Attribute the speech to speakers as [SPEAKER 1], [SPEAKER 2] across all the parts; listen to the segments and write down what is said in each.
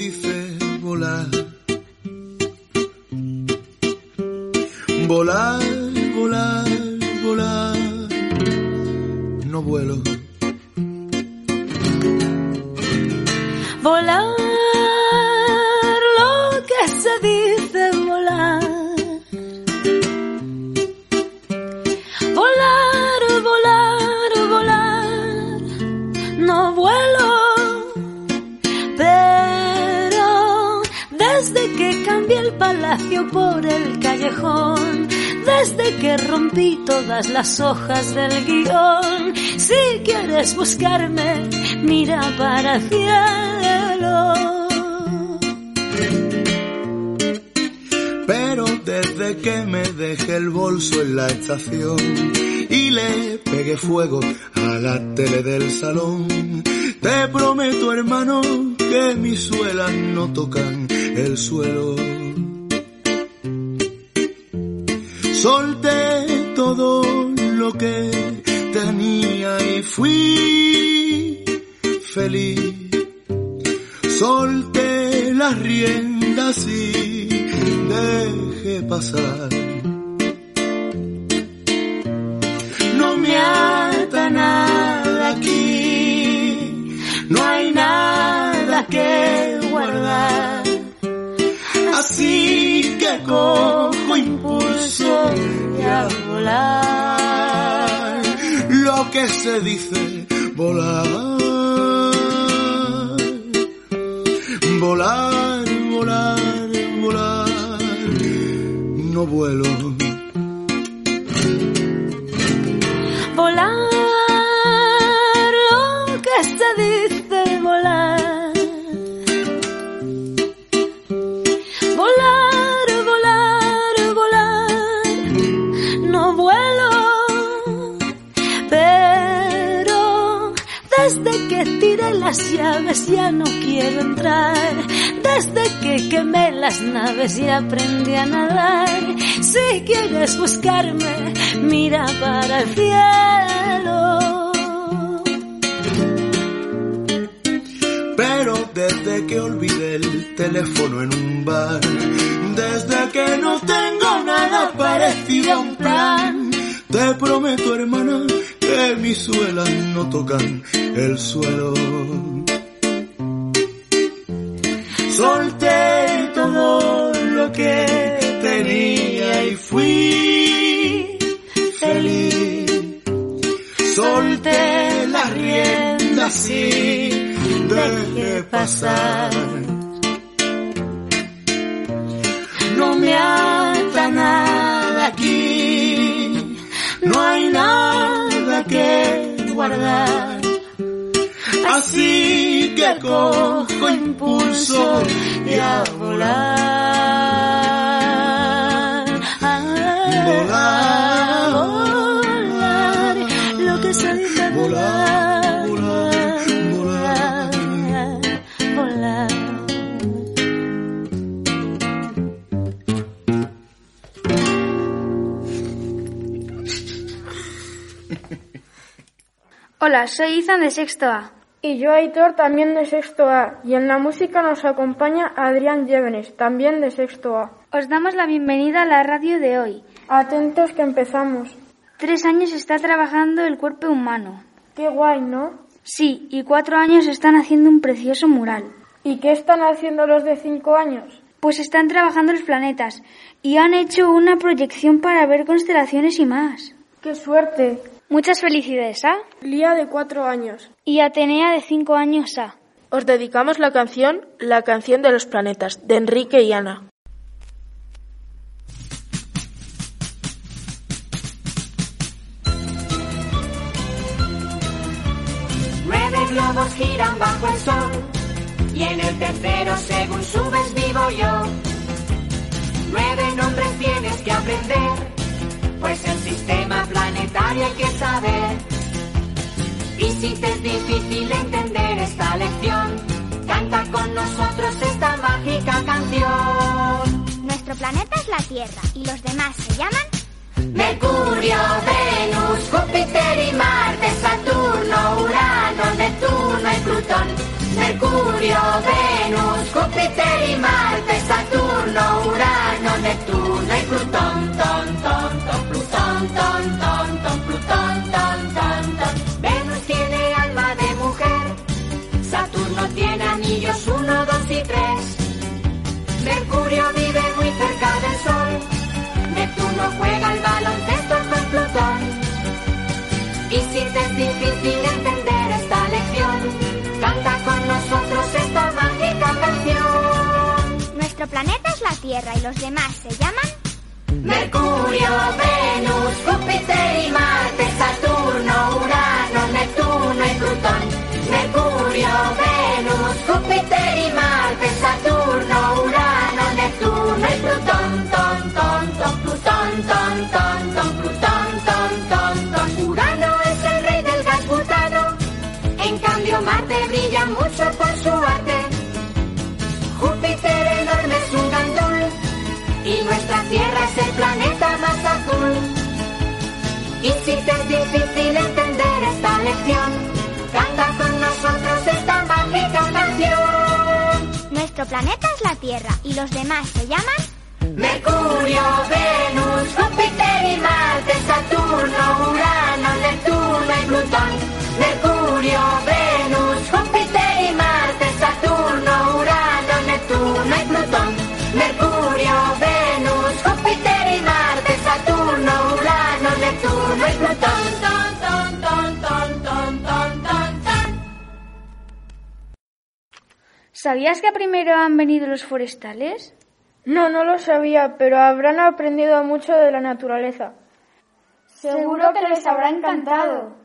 [SPEAKER 1] dice
[SPEAKER 2] las hojas del guion, si quieres buscarme, mira para el cielo.
[SPEAKER 1] Pero desde que me dejé el bolso en la estación y le pegué fuego a la tele del salón, te prometo hermano que mis suelas no tocan el suelo. Solté todo que tenía y fui feliz. Solté las riendas y dejé pasar. No me ata nada aquí, no hay nada que guardar. Así que cojo impulso y a volar. Lo que se dice volar. Volar, volar, volar. No vuelo.
[SPEAKER 2] Tiré las llaves ya no quiero entrar. Desde que quemé las naves y aprendí a nadar. Si quieres buscarme, mira para el cielo.
[SPEAKER 1] Pero desde que olvidé el teléfono en un bar, desde que no tengo nada parecido a un plan, te prometo hermana que mis suelas no tocan el suelo. Solté todo lo que tenía y fui feliz. Solté las riendas y dejé pasar. No me guardar. Así que cojo impulso y a volar. Volar,
[SPEAKER 2] volar,
[SPEAKER 3] Hola, soy Izan de Sexto A.
[SPEAKER 4] Y yo, Aitor, también de sexto A. Y en la música nos acompaña Adrián Llévenes, también de sexto A.
[SPEAKER 3] Os damos la bienvenida a la radio de hoy.
[SPEAKER 4] Atentos que empezamos.
[SPEAKER 3] Tres años está trabajando el cuerpo humano.
[SPEAKER 4] Qué guay, ¿no?
[SPEAKER 3] Sí, y cuatro años están haciendo un precioso mural.
[SPEAKER 4] ¿Y qué están haciendo los de cinco años?
[SPEAKER 3] Pues están trabajando los planetas y han hecho una proyección para ver constelaciones y más.
[SPEAKER 4] ¡Qué suerte!
[SPEAKER 3] Muchas felicidades a
[SPEAKER 4] Lía de cuatro años.
[SPEAKER 3] y Atenea de cinco años a.
[SPEAKER 5] Os dedicamos la canción La canción de los planetas, de Enrique y Ana.
[SPEAKER 6] Nueve globos giran bajo el sol y en el tercero según subes vivo yo. Nueve nombres tienes que aprender, pues el sistema planetario hay que saber. Y si te es difícil entender esta lección, canta con nosotros esta mágica canción.
[SPEAKER 7] Nuestro planeta es la Tierra y los demás se llaman
[SPEAKER 6] Mercurio, Venus, Júpiter y Marte, Saturno, Urano, Neptuno y Plutón. Mercurio, Venus, Júpiter y Marte, Saturno, Urano, Neptuno y Plutón, ton, Plutón, ton, ton, Plutón, ton, ton, ton. Venus tiene alma de mujer, Saturno tiene anillos 1, 2 y 3. Mercurio vive muy cerca del Sol, Neptuno juega el baloncesto con Plutón. Y si te es difícil entender esta lección, canta con nosotros esta mágica canción.
[SPEAKER 7] Nuestro planeta es la Tierra y los demás se llaman
[SPEAKER 6] Mercurio, Venus, Júpiter y Marte, canta con nosotros esta mágica canción.
[SPEAKER 7] Nuestro planeta es la Tierra y los demás se llaman
[SPEAKER 6] Mercurio, Venus, Júpiter y Marte, Saturno, Urano,
[SPEAKER 3] ¿Sabías que primero han venido los forestales?
[SPEAKER 4] No, no lo sabía, pero habrán aprendido mucho de la naturaleza.
[SPEAKER 3] Seguro que les habrá encantado.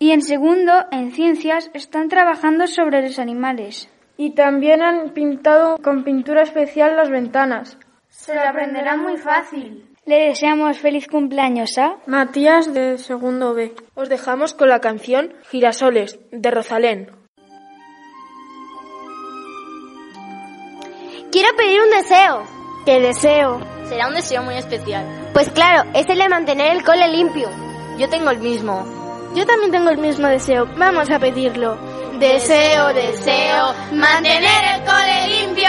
[SPEAKER 3] Y en segundo, en ciencias, están trabajando sobre los animales.
[SPEAKER 4] Y también han pintado con pintura especial las ventanas.
[SPEAKER 3] Se lo aprenderán muy fácil. Le deseamos feliz cumpleaños a
[SPEAKER 4] Matías de segundo B.
[SPEAKER 5] Os dejamos con la canción Girasoles de Rosalén.
[SPEAKER 8] Quiero pedir un deseo.
[SPEAKER 9] ¿Qué deseo?
[SPEAKER 10] Será un deseo muy especial.
[SPEAKER 8] Pues claro, es el de mantener el cole limpio.
[SPEAKER 10] Yo tengo el mismo.
[SPEAKER 9] Yo también tengo el mismo deseo. Vamos a pedirlo.
[SPEAKER 10] Deseo, deseo, mantener el cole limpio.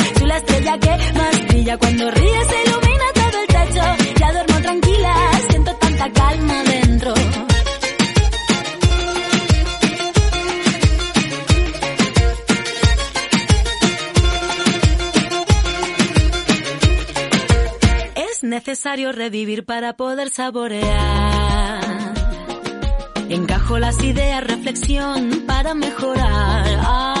[SPEAKER 2] estrella que más brilla. Cuando ríes se ilumina todo el techo, ya duermo tranquila, siento tanta calma dentro. Es necesario revivir para poder saborear. Encajo las ideas, reflexión para mejorar. Ah,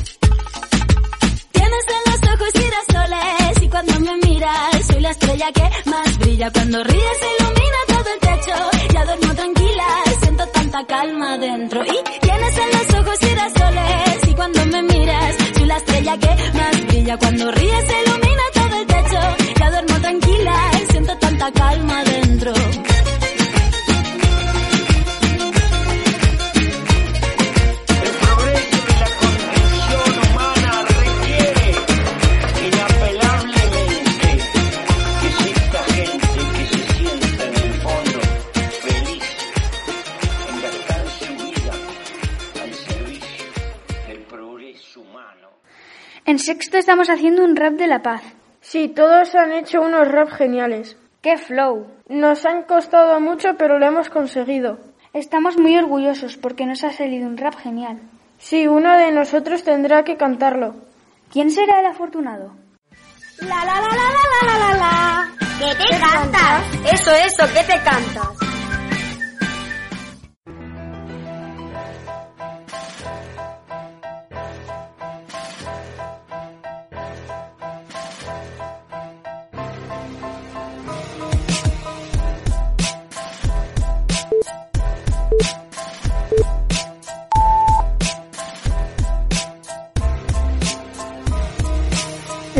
[SPEAKER 2] Estrella que más brilla. Cuando ríes ilumina todo el techo, ya duermo tranquila, siento tanta calma dentro. Y tienes en los ojos girasoles y cuando me miras soy la estrella que más brilla. Cuando ríes ilumina todo el techo, ya duermo tranquila, siento tanta calma dentro.
[SPEAKER 3] Sexto estamos haciendo un rap de la paz.
[SPEAKER 4] Sí, todos han hecho unos rap geniales.
[SPEAKER 3] ¡Qué flow!
[SPEAKER 4] Nos han costado mucho, pero lo hemos conseguido.
[SPEAKER 3] Estamos muy orgullosos porque nos ha salido un rap genial.
[SPEAKER 4] Sí, uno de nosotros tendrá que cantarlo.
[SPEAKER 3] ¿Quién será el afortunado?
[SPEAKER 10] La la la la la la la la. ¿Qué te cantas? Eso, eso, ¿qué te cantas?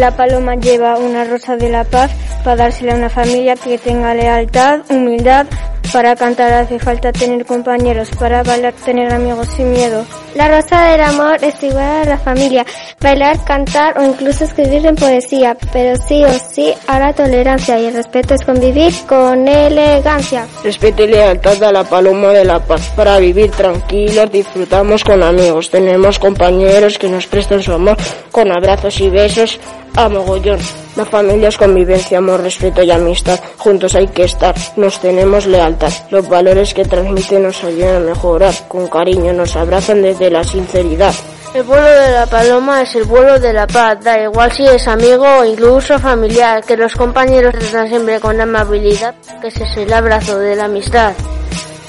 [SPEAKER 11] La paloma lleva una rosa de la paz para dársela a una familia que tenga lealtad, humildad. Para cantar hace falta tener compañeros, para bailar tener amigos sin miedo.
[SPEAKER 12] La rosa del amor es igual a la familia, bailar, cantar o incluso escribir en poesía, pero sí o sí a la tolerancia y el respeto es convivir con elegancia.
[SPEAKER 13] Respeto y lealtad a la paloma de la paz, para vivir tranquilos, disfrutamos con amigos, tenemos compañeros que nos prestan su amor con abrazos y besos a mogollón. La familia es convivencia, amor, respeto y amistad. Juntos hay que estar, nos tenemos lealtad. Los valores que transmiten nos ayudan a mejorar. Con cariño nos abrazan desde la sinceridad.
[SPEAKER 14] El vuelo de la paloma es el vuelo de la paz, da igual si es amigo o incluso familiar, que los compañeros tratan siempre con amabilidad, que ese es el abrazo de la amistad.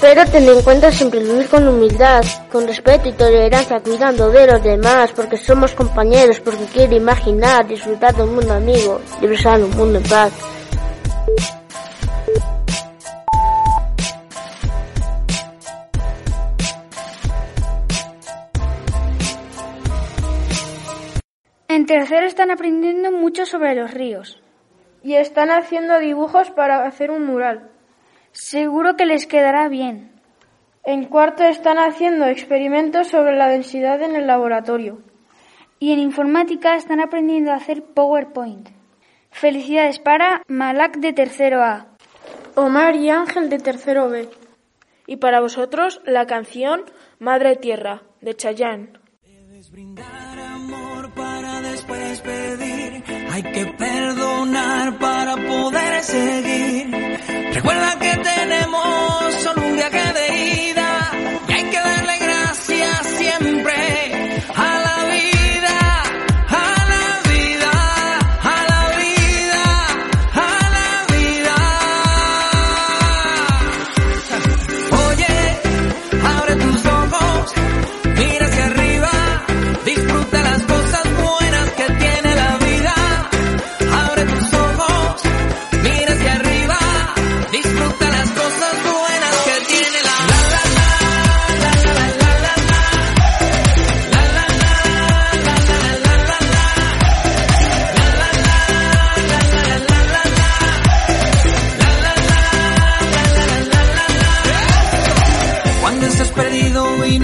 [SPEAKER 14] Pero ten en cuenta siempre vivir con humildad, con respeto y tolerancia, cuidando de los demás, porque somos compañeros, porque quiero imaginar, disfrutar de un mundo amigo, disfrutar de un mundo en paz.
[SPEAKER 3] En tercero están aprendiendo mucho sobre los ríos.
[SPEAKER 4] Y están haciendo dibujos para hacer un mural.
[SPEAKER 3] Seguro que les quedará bien.
[SPEAKER 4] En cuarto están haciendo experimentos sobre la densidad en el laboratorio.
[SPEAKER 3] Y en informática están aprendiendo a hacer PowerPoint. Felicidades para Malak de tercero A.
[SPEAKER 4] Omar y Ángel de tercero B.
[SPEAKER 14] Y para vosotros la canción Madre Tierra de Chayanne.
[SPEAKER 15] para después pedir. Hay que perdonar para poder seguir. Recuerda que tenemos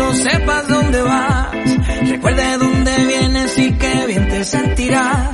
[SPEAKER 15] No sepas dónde vas. Recuerde dónde vienes y qué bien te sentirás.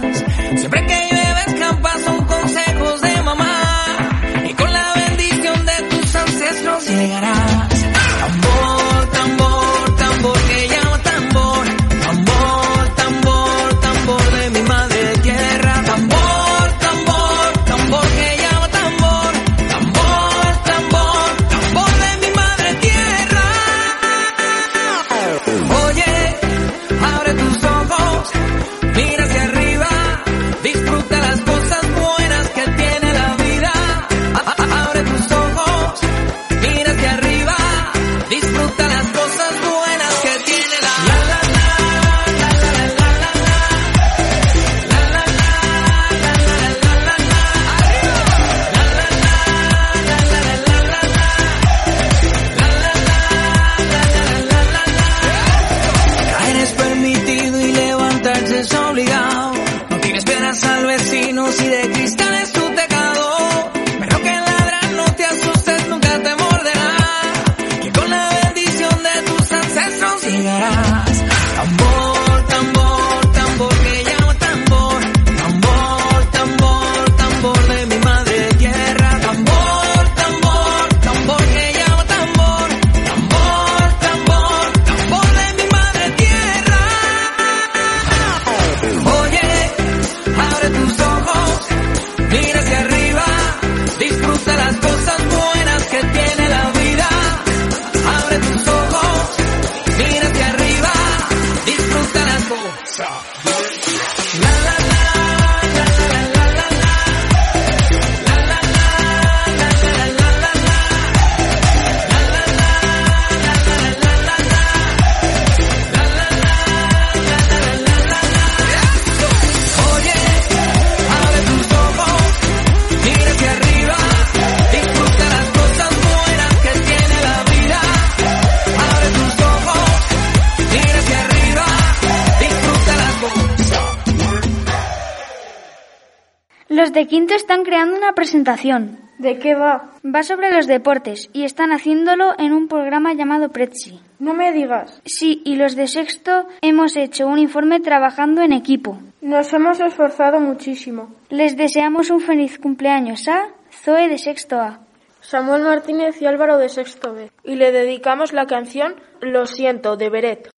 [SPEAKER 15] De quinto están creando una presentación.
[SPEAKER 4] ¿De qué va?
[SPEAKER 15] Va sobre los deportes y están haciéndolo en un programa llamado Prezi.
[SPEAKER 4] No me digas.
[SPEAKER 15] Sí, y los de sexto hemos hecho un informe trabajando en equipo.
[SPEAKER 4] Nos hemos esforzado muchísimo.
[SPEAKER 15] Les deseamos un feliz cumpleaños a Zoe de sexto A.
[SPEAKER 4] Samuel Martínez y Álvaro de sexto B.
[SPEAKER 5] Y le dedicamos la canción Lo siento de Beret.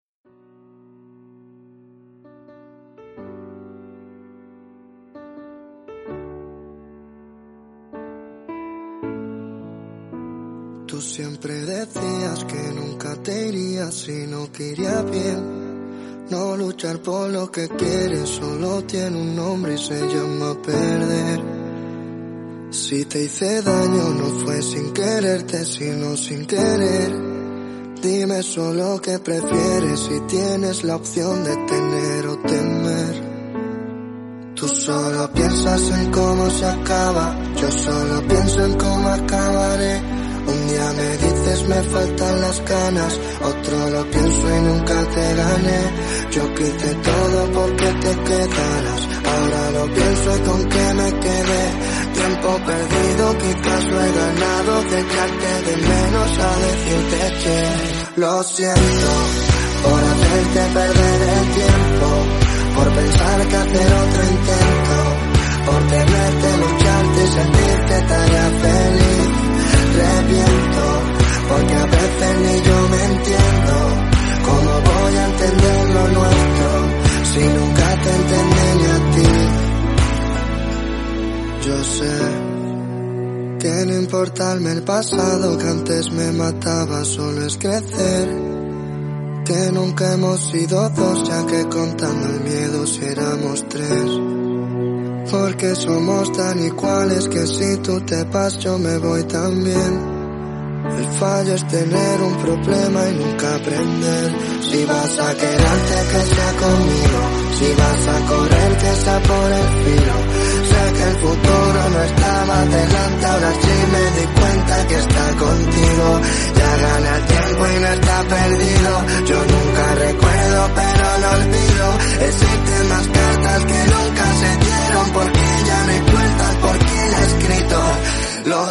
[SPEAKER 16] Siempre decías que nunca te irías si no quería bien. No luchar por lo que quieres solo tiene un nombre y se llama perder. Si te hice daño no fue sin quererte, sino sin querer. Dime solo qué prefieres si tienes la opción de tener o temer. Tú solo piensas en cómo se acaba, yo solo pienso en cómo acabaré. Un día me dices me faltan las ganas, otro lo pienso y nunca te gané. Yo quité todo porque te quedaras, ahora lo pienso y con qué me quedé. Tiempo perdido, quizás lo he ganado, de echarte de menos a decirte que lo siento. Por hacerte perder el tiempo, por pensar que hacer otro intento, por tenerte, lucharte y sentirte tarea feliz reviento, porque a veces ni yo me entiendo. ¿Cómo voy a entender lo nuestro si nunca te entendí ni a ti? Yo sé que no importarme el pasado que antes me mataba, solo es crecer. Que nunca hemos sido dos, ya que contando el miedo si éramos tres. Porque somos tan iguales que si tú te vas yo me voy también. El fallo es tener un problema y nunca aprender. Si vas a quedarte que sea conmigo, si vas a correr que sea por el filo. Sé que el futuro no estaba delante, ahora sí me di cuenta que está contigo. Ya gana el tiempo y no está perdido. Yo nunca recuerdo pero no olvido. Existen más cartas que nunca se dieron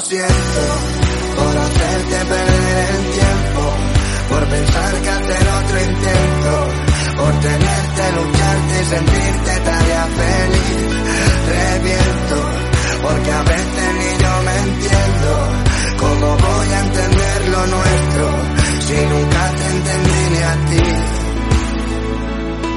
[SPEAKER 16] por hacerte perder el tiempo, por pensar que hacer otro intento, por tenerte, lucharte y sentirte tarea feliz. Reviento, porque a veces ni yo me entiendo. ¿Cómo voy a entender lo nuestro si nunca te entendí ni a ti?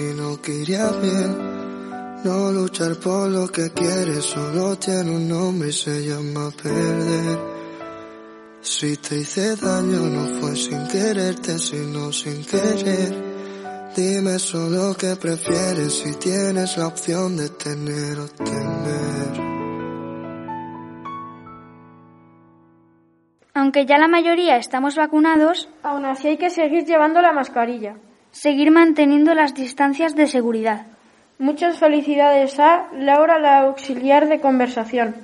[SPEAKER 16] si no que iría bien. No luchar por lo que quieres, solo tiene un nombre y se llama perder. Si te hice daño no fue sin quererte, sino sin querer. Dime solo qué prefieres si tienes la opción de tener o tener.
[SPEAKER 3] Aunque ya la mayoría estamos vacunados,
[SPEAKER 4] aún así hay que seguir llevando la mascarilla.
[SPEAKER 3] Seguir manteniendo las distancias de seguridad.
[SPEAKER 4] Muchas felicidades a Laura, la auxiliar de conversación.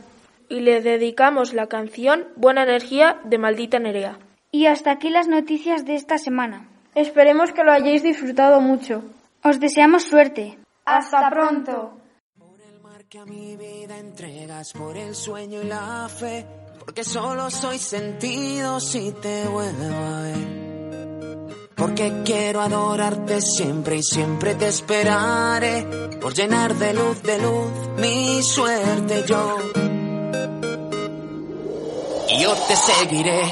[SPEAKER 5] Y le dedicamos la canción Buena Energía de Maldita Nerea.
[SPEAKER 3] Y hasta aquí las noticias de esta semana.
[SPEAKER 4] Esperemos que lo hayáis disfrutado mucho.
[SPEAKER 3] Os deseamos suerte.
[SPEAKER 4] Hasta pronto.
[SPEAKER 17] Por el mar que a mi vida entregas, por el sueño y la fe, porque solo soy sentido si te vuelvo a ver. Porque quiero adorarte siempre y siempre te esperaré, por llenar de luz, de luz mi suerte yo. Y yo te seguiré.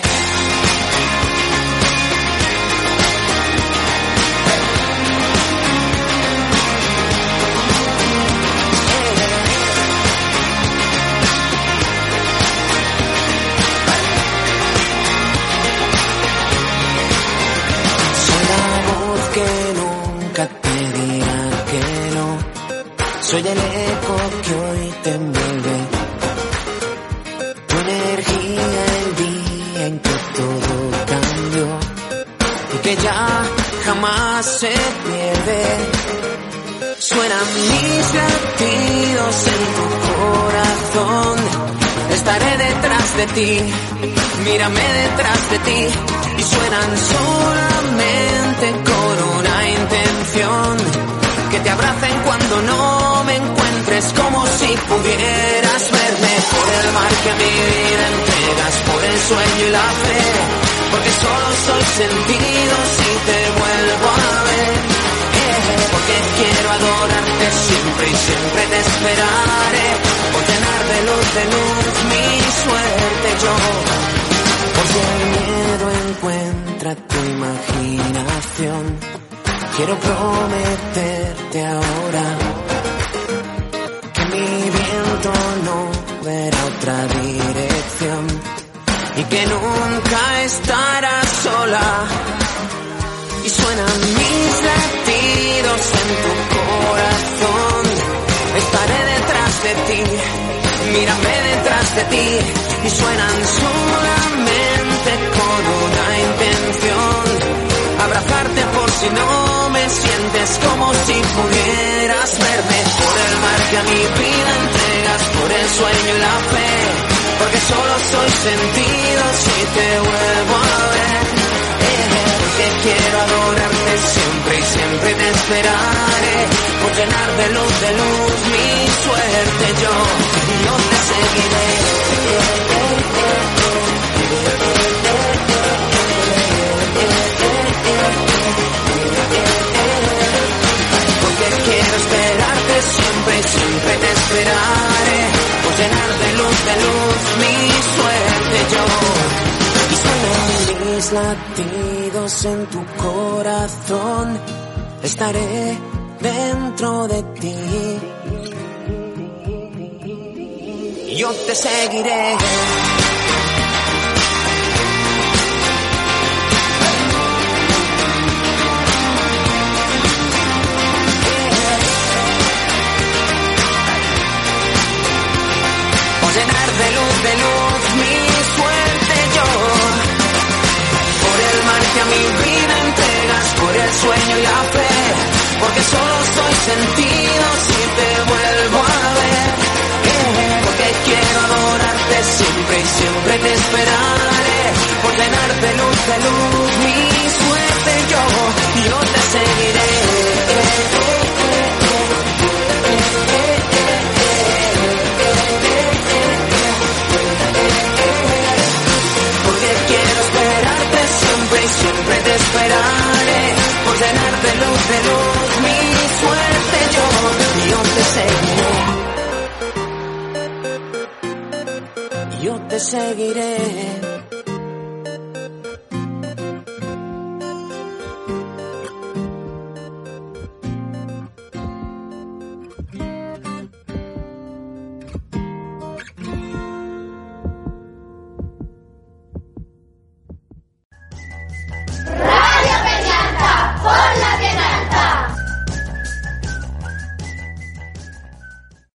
[SPEAKER 17] Mírame detrás de ti y suenan solamente con una intención. Que te abracen cuando no me encuentres como si pudieras verme por el mar que mi vida entregas, por el sueño y la fe. Porque solo soy sentido si te vuelvo a ver. Eh, Porque quiero adorarte siempre y siempre te esperaré. Por llenar de luz, de luz mi suerte yo. Por si el miedo encuentra tu imaginación, quiero prometerte ahora que mi viento no verá otra dirección y que nunca estarás sola. Y suenan mis latidos en tu corazón, estaré detrás de ti, mírame detrás de ti y suenan solamente con una intención. Abrazarte por si no me sientes como si pudieras verme por el mar que a mi vida entregas, por el sueño y la fe. Porque solo soy sentido si te vuelvo a ver. Eh, Porque quiero adorarte esperaré. Por llenar de luz, de luz mi suerte yo. Yo te seguiré. Porque quiero esperarte siempre siempre te esperaré. Por llenar de luz, de luz mi suerte yo. Y suenan mis latidos en tu corazón. Estaré dentro de ti. Yo te seguiré. Llenar de luz, de luz mi suerte yo. Por el mar que a mi vida entregas, por el sueño y la fe. Solo soy sentido si te vuelvo a ver. Porque quiero adorarte siempre y siempre te esperaré. Por llenar de luz, de luz mi suerte yo. Yo te seguiré. Seguiré.